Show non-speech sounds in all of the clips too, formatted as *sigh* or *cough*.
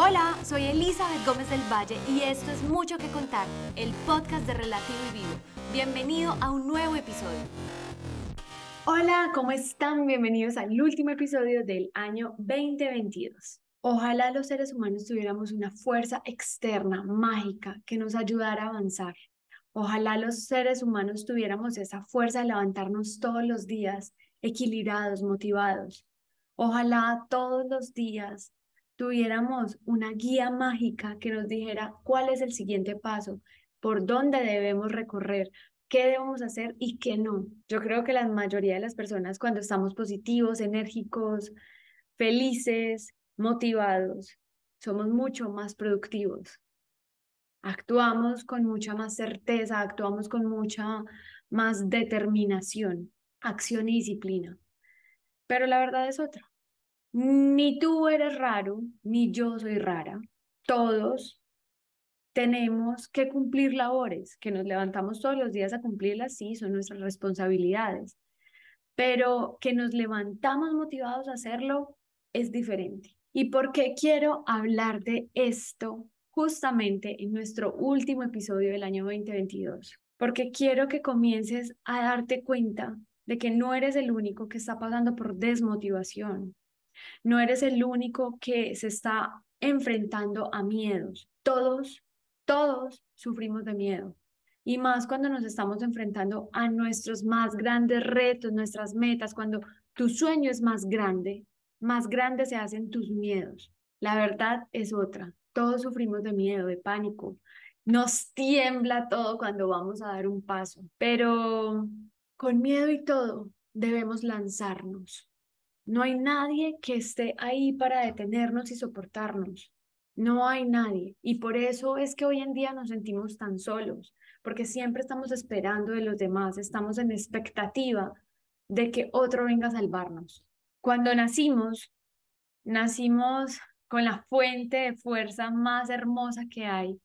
Hola, soy Elizabeth Gómez del Valle y esto es Mucho que Contar, el podcast de Relativo y Vivo. Bienvenido a un nuevo episodio. Hola, ¿cómo están? Bienvenidos al último episodio del año 2022. Ojalá los seres humanos tuviéramos una fuerza externa, mágica, que nos ayudara a avanzar. Ojalá los seres humanos tuviéramos esa fuerza de levantarnos todos los días, equilibrados, motivados. Ojalá todos los días tuviéramos una guía mágica que nos dijera cuál es el siguiente paso, por dónde debemos recorrer, qué debemos hacer y qué no. Yo creo que la mayoría de las personas cuando estamos positivos, enérgicos, felices, motivados, somos mucho más productivos. Actuamos con mucha más certeza, actuamos con mucha más determinación, acción y disciplina. Pero la verdad es otra. Ni tú eres raro, ni yo soy rara. Todos tenemos que cumplir labores, que nos levantamos todos los días a cumplirlas, sí, son nuestras responsabilidades, pero que nos levantamos motivados a hacerlo es diferente. ¿Y por qué quiero hablar de esto justamente en nuestro último episodio del año 2022? Porque quiero que comiences a darte cuenta de que no eres el único que está pasando por desmotivación, no eres el único que se está enfrentando a miedos. Todos, todos sufrimos de miedo. Y más cuando nos estamos enfrentando a nuestros más grandes retos, nuestras metas, cuando tu sueño es más grande, más grandes se hacen tus miedos. La verdad es otra. Todos sufrimos de miedo, de pánico. Nos tiembla todo cuando vamos a dar un paso. Pero con miedo y todo, debemos lanzarnos. No hay nadie que esté ahí para detenernos y soportarnos. No hay nadie. Y por eso es que hoy en día nos sentimos tan solos, porque siempre estamos esperando de los demás, estamos en expectativa de que otro venga a salvarnos. Cuando nacimos, nacimos con la fuente de fuerza más hermosa que hay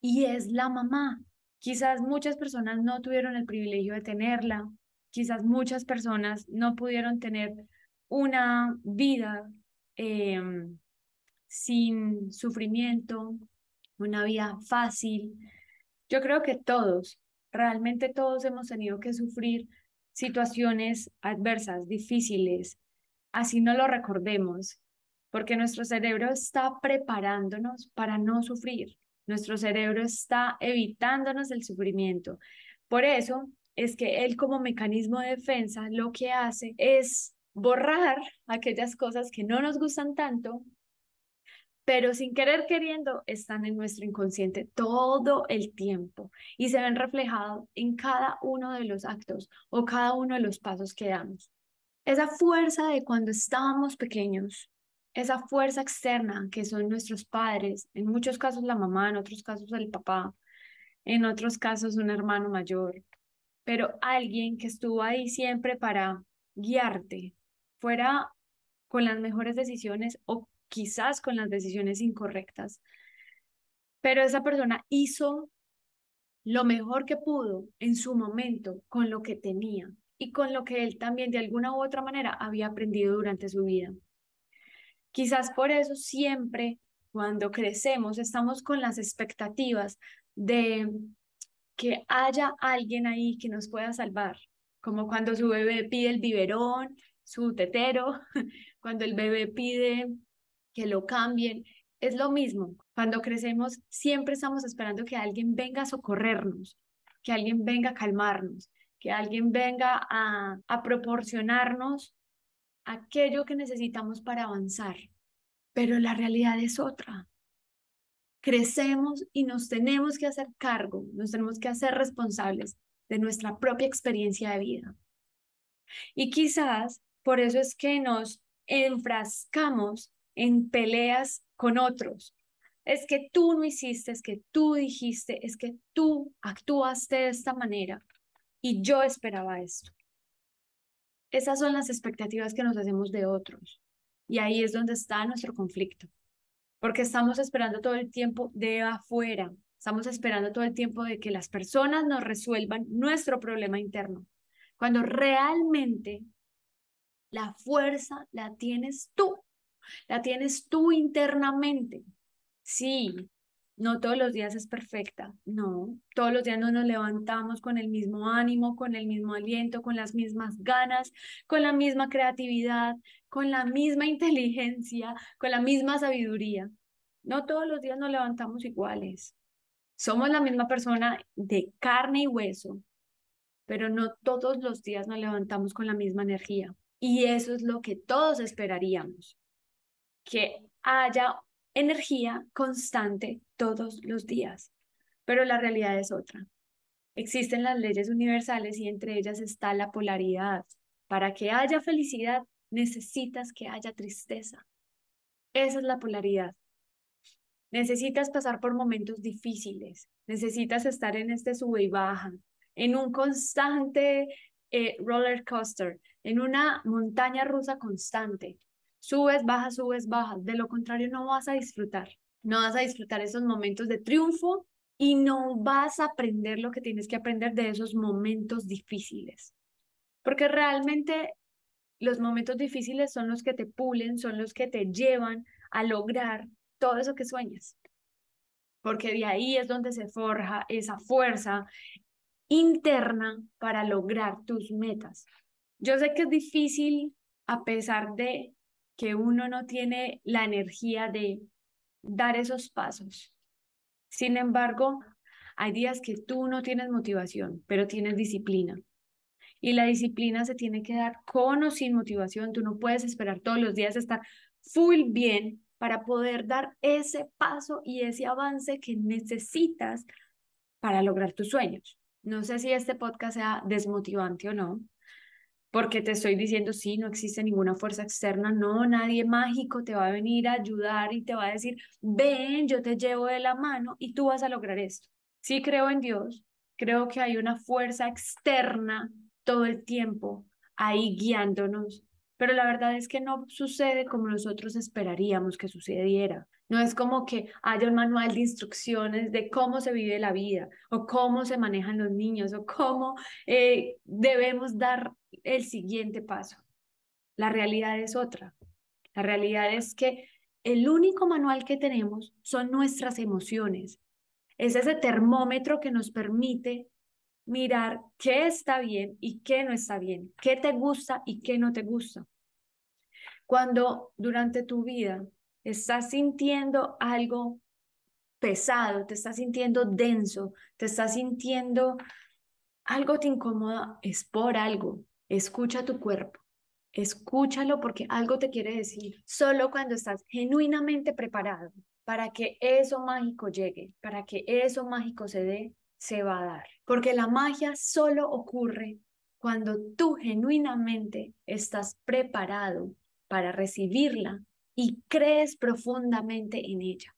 y es la mamá. Quizás muchas personas no tuvieron el privilegio de tenerla, quizás muchas personas no pudieron tener una vida em, sin sufrimiento, una vida fácil. Yo creo que todos, realmente todos hemos tenido que sufrir situaciones adversas, difíciles, así no lo recordemos, porque nuestro cerebro está preparándonos para no sufrir. Nuestro cerebro está evitándonos el sufrimiento. Por eso es que él como mecanismo de defensa lo que hace es borrar aquellas cosas que no nos gustan tanto, pero sin querer queriendo están en nuestro inconsciente todo el tiempo y se ven reflejados en cada uno de los actos o cada uno de los pasos que damos. Esa fuerza de cuando estábamos pequeños, esa fuerza externa que son nuestros padres, en muchos casos la mamá, en otros casos el papá, en otros casos un hermano mayor, pero alguien que estuvo ahí siempre para guiarte, fuera con las mejores decisiones o quizás con las decisiones incorrectas. Pero esa persona hizo lo mejor que pudo en su momento con lo que tenía y con lo que él también de alguna u otra manera había aprendido durante su vida. Quizás por eso siempre cuando crecemos estamos con las expectativas de que haya alguien ahí que nos pueda salvar, como cuando su bebé pide el biberón su tetero, *laughs* cuando el bebé pide que lo cambien, es lo mismo. Cuando crecemos, siempre estamos esperando que alguien venga a socorrernos, que alguien venga a calmarnos, que alguien venga a, a proporcionarnos aquello que necesitamos para avanzar. Pero la realidad es otra. Crecemos y nos tenemos que hacer cargo, nos tenemos que hacer responsables de nuestra propia experiencia de vida. Y quizás por eso es que nos enfrascamos en peleas con otros. Es que tú no hiciste, es que tú dijiste, es que tú actuaste de esta manera y yo esperaba esto. Esas son las expectativas que nos hacemos de otros. Y ahí es donde está nuestro conflicto. Porque estamos esperando todo el tiempo de afuera. Estamos esperando todo el tiempo de que las personas nos resuelvan nuestro problema interno. Cuando realmente la fuerza la tienes tú, la tienes tú internamente. Sí, no todos los días es perfecta, no, todos los días no nos levantamos con el mismo ánimo, con el mismo aliento, con las mismas ganas, con la misma creatividad, con la misma *laughs* inteligencia, con la misma sabiduría. No todos los días nos levantamos iguales. Somos la misma persona de carne y hueso, pero no todos los días nos levantamos con la misma energía. Y eso es lo que todos esperaríamos, que haya energía constante todos los días. Pero la realidad es otra. Existen las leyes universales y entre ellas está la polaridad. Para que haya felicidad, necesitas que haya tristeza. Esa es la polaridad. Necesitas pasar por momentos difíciles, necesitas estar en este sube y baja, en un constante eh, roller coaster, en una montaña rusa constante. Subes, bajas, subes, bajas. De lo contrario, no vas a disfrutar. No vas a disfrutar esos momentos de triunfo y no vas a aprender lo que tienes que aprender de esos momentos difíciles. Porque realmente los momentos difíciles son los que te pulen, son los que te llevan a lograr todo eso que sueñas. Porque de ahí es donde se forja esa fuerza interna para lograr tus metas. Yo sé que es difícil a pesar de que uno no tiene la energía de dar esos pasos. Sin embargo, hay días que tú no tienes motivación, pero tienes disciplina. Y la disciplina se tiene que dar con o sin motivación. Tú no puedes esperar todos los días estar full bien para poder dar ese paso y ese avance que necesitas para lograr tus sueños. No sé si este podcast sea desmotivante o no, porque te estoy diciendo, sí, no existe ninguna fuerza externa, no, nadie mágico te va a venir a ayudar y te va a decir, ven, yo te llevo de la mano y tú vas a lograr esto. Sí creo en Dios, creo que hay una fuerza externa todo el tiempo ahí guiándonos pero la verdad es que no sucede como nosotros esperaríamos que sucediera. No es como que haya un manual de instrucciones de cómo se vive la vida o cómo se manejan los niños o cómo eh, debemos dar el siguiente paso. La realidad es otra. La realidad es que el único manual que tenemos son nuestras emociones. Es ese termómetro que nos permite mirar qué está bien y qué no está bien, qué te gusta y qué no te gusta. Cuando durante tu vida estás sintiendo algo pesado, te estás sintiendo denso, te estás sintiendo algo te incomoda, es por algo. Escucha tu cuerpo. Escúchalo porque algo te quiere decir. Solo cuando estás genuinamente preparado para que eso mágico llegue, para que eso mágico se dé, se va a dar. Porque la magia solo ocurre cuando tú genuinamente estás preparado para recibirla y crees profundamente en ella.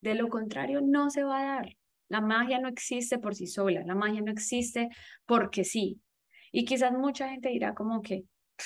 De lo contrario, no se va a dar. La magia no existe por sí sola, la magia no existe porque sí. Y quizás mucha gente dirá como que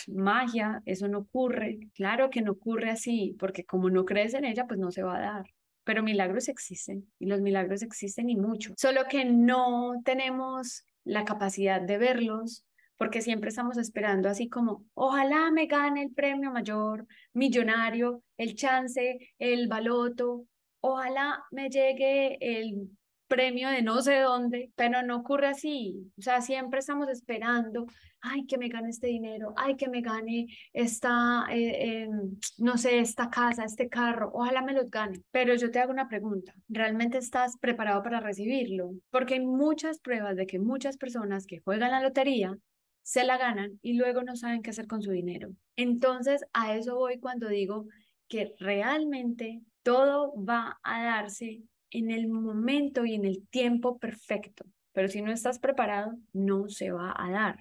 magia, eso no ocurre. Claro que no ocurre así, porque como no crees en ella, pues no se va a dar pero milagros existen y los milagros existen y mucho, solo que no tenemos la capacidad de verlos porque siempre estamos esperando así como, ojalá me gane el premio mayor, millonario, el chance, el baloto, ojalá me llegue el premio de no sé dónde, pero no ocurre así. O sea, siempre estamos esperando, ay, que me gane este dinero, ay, que me gane esta, eh, em, no sé, esta casa, este carro, ojalá me los gane. Pero yo te hago una pregunta, ¿realmente estás preparado para recibirlo? Porque hay muchas pruebas de que muchas personas que juegan la lotería se la ganan y luego no saben qué hacer con su dinero. Entonces, a eso voy cuando digo que realmente todo va a darse en el momento y en el tiempo perfecto, pero si no estás preparado, no se va a dar.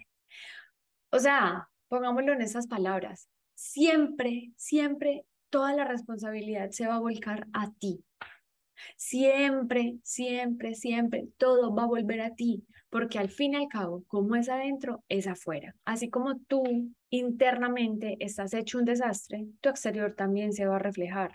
O sea, pongámoslo en esas palabras, siempre, siempre toda la responsabilidad se va a volcar a ti. Siempre, siempre, siempre, todo va a volver a ti, porque al fin y al cabo, como es adentro, es afuera. Así como tú internamente estás hecho un desastre, tu exterior también se va a reflejar.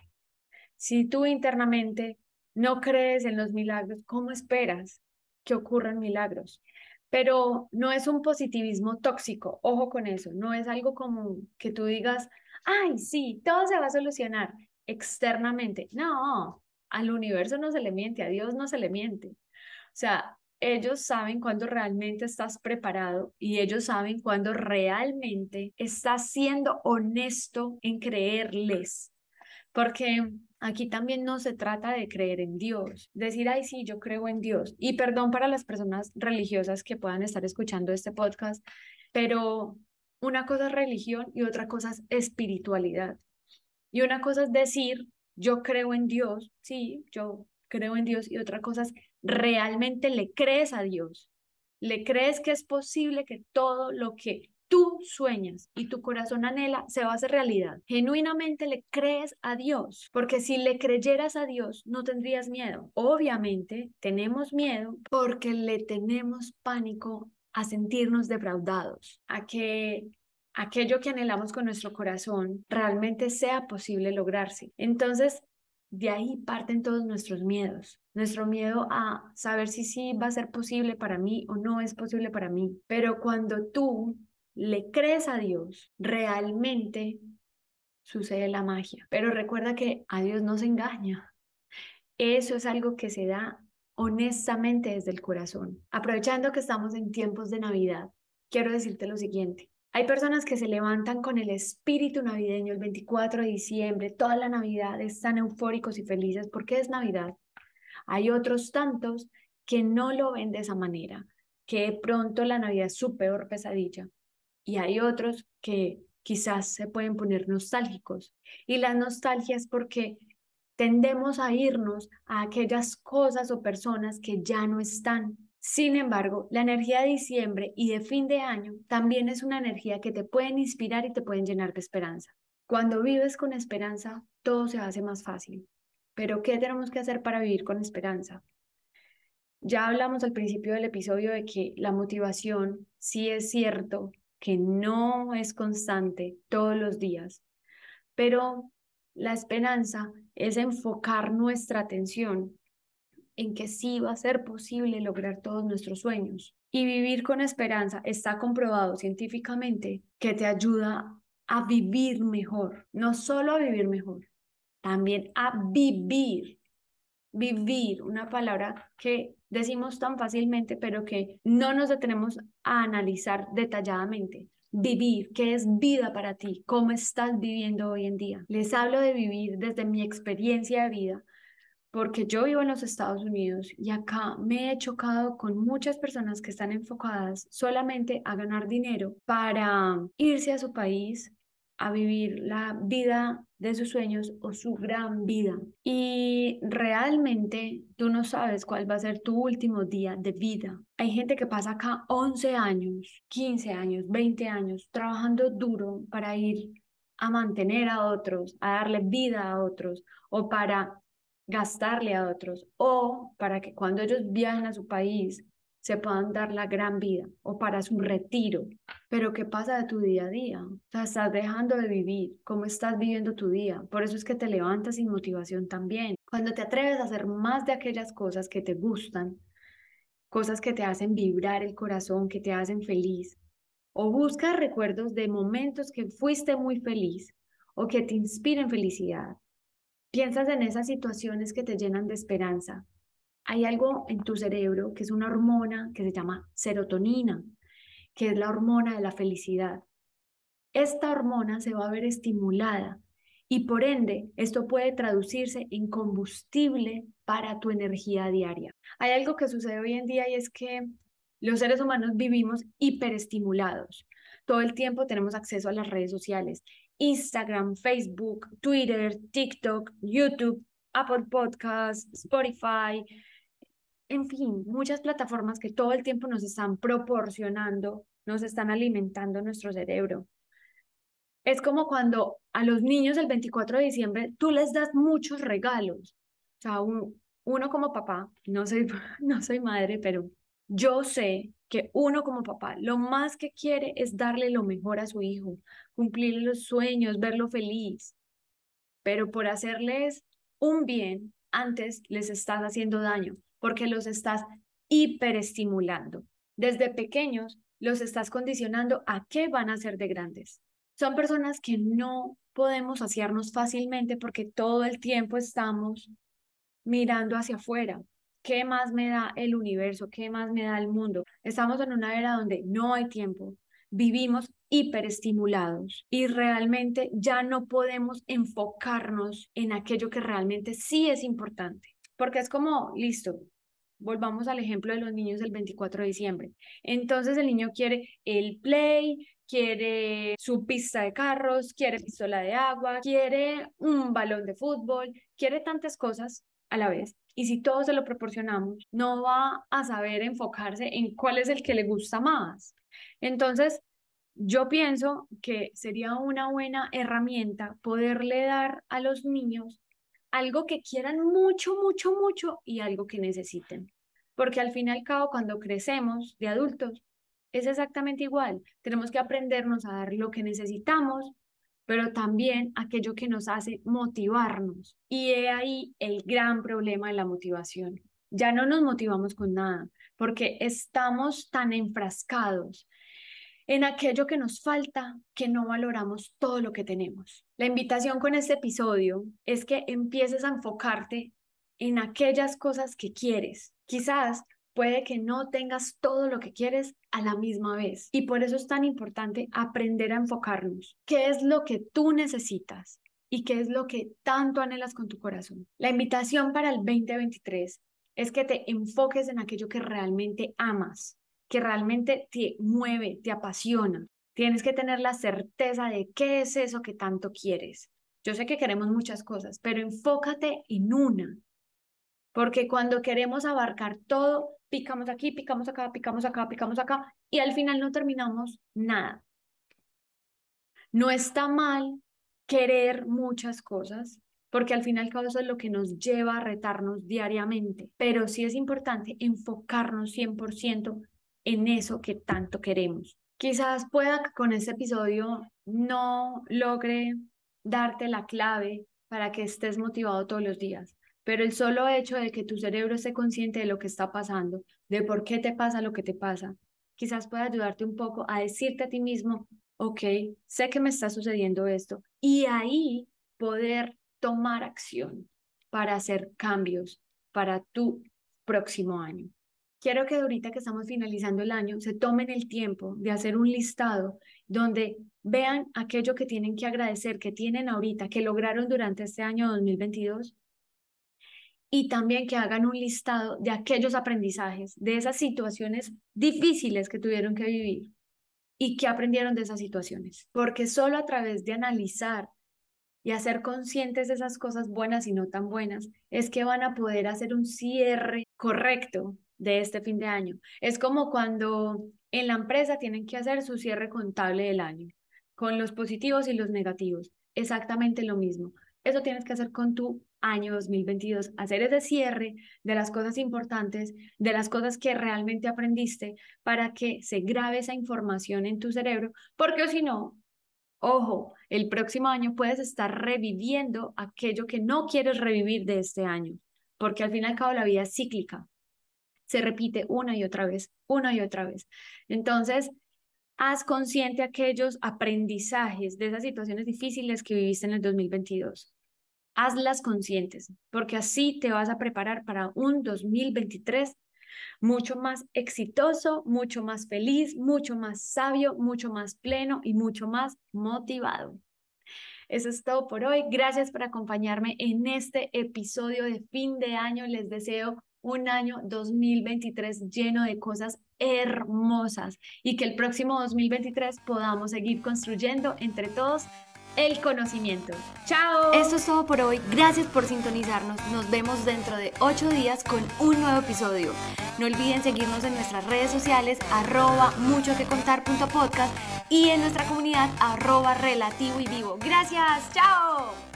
Si tú internamente no crees en los milagros, ¿cómo esperas que ocurran milagros? Pero no es un positivismo tóxico, ojo con eso, no es algo como que tú digas, ay, sí, todo se va a solucionar externamente. No, al universo no se le miente, a Dios no se le miente. O sea, ellos saben cuándo realmente estás preparado y ellos saben cuándo realmente estás siendo honesto en creerles. Porque aquí también no se trata de creer en Dios, decir, ay, sí, yo creo en Dios. Y perdón para las personas religiosas que puedan estar escuchando este podcast, pero una cosa es religión y otra cosa es espiritualidad. Y una cosa es decir, yo creo en Dios, sí, yo creo en Dios, y otra cosa es realmente le crees a Dios. Le crees que es posible que todo lo que tú sueñas y tu corazón anhela se va a hacer realidad. Genuinamente le crees a Dios, porque si le creyeras a Dios no tendrías miedo. Obviamente tenemos miedo porque le tenemos pánico a sentirnos defraudados, a que aquello que anhelamos con nuestro corazón realmente sea posible lograrse. Entonces, de ahí parten todos nuestros miedos. Nuestro miedo a saber si sí va a ser posible para mí o no es posible para mí. Pero cuando tú le crees a Dios, realmente sucede la magia. Pero recuerda que a Dios no se engaña. Eso es algo que se da honestamente desde el corazón. Aprovechando que estamos en tiempos de Navidad, quiero decirte lo siguiente. Hay personas que se levantan con el espíritu navideño el 24 de diciembre, toda la Navidad están eufóricos y felices porque es Navidad. Hay otros tantos que no lo ven de esa manera, que de pronto la Navidad es su peor pesadilla. Y hay otros que quizás se pueden poner nostálgicos. Y la nostalgia es porque tendemos a irnos a aquellas cosas o personas que ya no están sin embargo, la energía de diciembre y de fin de año también es una energía que te pueden inspirar y te pueden llenar de esperanza. Cuando vives con esperanza, todo se hace más fácil. Pero ¿qué tenemos que hacer para vivir con esperanza? Ya hablamos al principio del episodio de que la motivación sí es cierto que no es constante todos los días, pero la esperanza es enfocar nuestra atención en que sí va a ser posible lograr todos nuestros sueños. Y vivir con esperanza está comprobado científicamente que te ayuda a vivir mejor, no solo a vivir mejor, también a vivir. Vivir, una palabra que decimos tan fácilmente, pero que no nos detenemos a analizar detalladamente. Vivir, ¿qué es vida para ti? ¿Cómo estás viviendo hoy en día? Les hablo de vivir desde mi experiencia de vida, porque yo vivo en los Estados Unidos y acá me he chocado con muchas personas que están enfocadas solamente a ganar dinero para irse a su país a vivir la vida de sus sueños o su gran vida. Y realmente tú no sabes cuál va a ser tu último día de vida. Hay gente que pasa acá 11 años, 15 años, 20 años trabajando duro para ir a mantener a otros, a darle vida a otros o para gastarle a otros o para que cuando ellos viajen a su país se puedan dar la gran vida o para su retiro. Pero ¿qué pasa de tu día a día? O sea, estás dejando de vivir. ¿Cómo estás viviendo tu día? Por eso es que te levantas sin motivación también. Cuando te atreves a hacer más de aquellas cosas que te gustan, cosas que te hacen vibrar el corazón, que te hacen feliz, o buscas recuerdos de momentos que fuiste muy feliz o que te inspiren felicidad, Piensas en esas situaciones que te llenan de esperanza. Hay algo en tu cerebro que es una hormona que se llama serotonina, que es la hormona de la felicidad. Esta hormona se va a ver estimulada y por ende esto puede traducirse en combustible para tu energía diaria. Hay algo que sucede hoy en día y es que los seres humanos vivimos hiperestimulados. Todo el tiempo tenemos acceso a las redes sociales Instagram, Facebook, Twitter, TikTok, YouTube, Apple Podcasts, Spotify, en fin, muchas plataformas que todo el tiempo nos están proporcionando, nos están alimentando nuestro cerebro. Es como cuando a los niños el 24 de diciembre tú les das muchos regalos. O sea, uno como papá, no soy, *laughs* no soy madre, pero yo sé que uno como papá lo más que quiere es darle lo mejor a su hijo, cumplir los sueños, verlo feliz. Pero por hacerles un bien, antes les estás haciendo daño, porque los estás hiperestimulando. Desde pequeños los estás condicionando a qué van a ser de grandes. Son personas que no podemos saciarnos fácilmente porque todo el tiempo estamos mirando hacia afuera. ¿Qué más me da el universo? ¿Qué más me da el mundo? Estamos en una era donde no hay tiempo. Vivimos hiperestimulados y realmente ya no podemos enfocarnos en aquello que realmente sí es importante. Porque es como, listo, volvamos al ejemplo de los niños del 24 de diciembre. Entonces el niño quiere el play, quiere su pista de carros, quiere pistola de agua, quiere un balón de fútbol, quiere tantas cosas a la vez. Y si todos se lo proporcionamos, no va a saber enfocarse en cuál es el que le gusta más. Entonces, yo pienso que sería una buena herramienta poderle dar a los niños algo que quieran mucho, mucho, mucho y algo que necesiten. Porque al fin y al cabo, cuando crecemos de adultos, es exactamente igual. Tenemos que aprendernos a dar lo que necesitamos, pero también aquello que nos hace motivarnos. Y he ahí el gran problema de la motivación. Ya no nos motivamos con nada, porque estamos tan enfrascados en aquello que nos falta que no valoramos todo lo que tenemos. La invitación con este episodio es que empieces a enfocarte en aquellas cosas que quieres. Quizás puede que no tengas todo lo que quieres a la misma vez y por eso es tan importante aprender a enfocarnos. ¿Qué es lo que tú necesitas? ¿Y qué es lo que tanto anhelas con tu corazón? La invitación para el 2023 es que te enfoques en aquello que realmente amas, que realmente te mueve, te apasiona. Tienes que tener la certeza de qué es eso que tanto quieres. Yo sé que queremos muchas cosas, pero enfócate en una. Porque cuando queremos abarcar todo, picamos aquí, picamos acá, picamos acá, picamos acá, y al final no terminamos nada. No está mal querer muchas cosas, porque al final eso es lo que nos lleva a retarnos diariamente, pero sí es importante enfocarnos 100% en eso que tanto queremos. Quizás pueda que con este episodio no logre darte la clave para que estés motivado todos los días, pero el solo hecho de que tu cerebro esté consciente de lo que está pasando, de por qué te pasa lo que te pasa, quizás pueda ayudarte un poco a decirte a ti mismo, ok, sé que me está sucediendo esto, y ahí poder tomar acción para hacer cambios para tu próximo año quiero que ahorita que estamos finalizando el año se tomen el tiempo de hacer un listado donde vean aquello que tienen que agradecer, que tienen ahorita, que lograron durante este año 2022 y también que hagan un listado de aquellos aprendizajes, de esas situaciones difíciles que tuvieron que vivir y que aprendieron de esas situaciones. Porque solo a través de analizar y hacer conscientes de esas cosas buenas y no tan buenas es que van a poder hacer un cierre correcto de este fin de año. Es como cuando en la empresa tienen que hacer su cierre contable del año, con los positivos y los negativos. Exactamente lo mismo. Eso tienes que hacer con tu año 2022, hacer ese cierre de las cosas importantes, de las cosas que realmente aprendiste, para que se grabe esa información en tu cerebro, porque si no, ojo, el próximo año puedes estar reviviendo aquello que no quieres revivir de este año, porque al fin y al cabo la vida es cíclica se repite una y otra vez, una y otra vez. Entonces, haz consciente aquellos aprendizajes de esas situaciones difíciles que viviste en el 2022. Hazlas conscientes, porque así te vas a preparar para un 2023 mucho más exitoso, mucho más feliz, mucho más sabio, mucho más pleno y mucho más motivado. Eso es todo por hoy. Gracias por acompañarme en este episodio de fin de año. Les deseo un año 2023 lleno de cosas hermosas y que el próximo 2023 podamos seguir construyendo entre todos el conocimiento. ¡Chao! Esto es todo por hoy. Gracias por sintonizarnos. Nos vemos dentro de ocho días con un nuevo episodio. No olviden seguirnos en nuestras redes sociales arroba mucho que contar y en nuestra comunidad arroba relativo y vivo. Gracias. ¡Chao!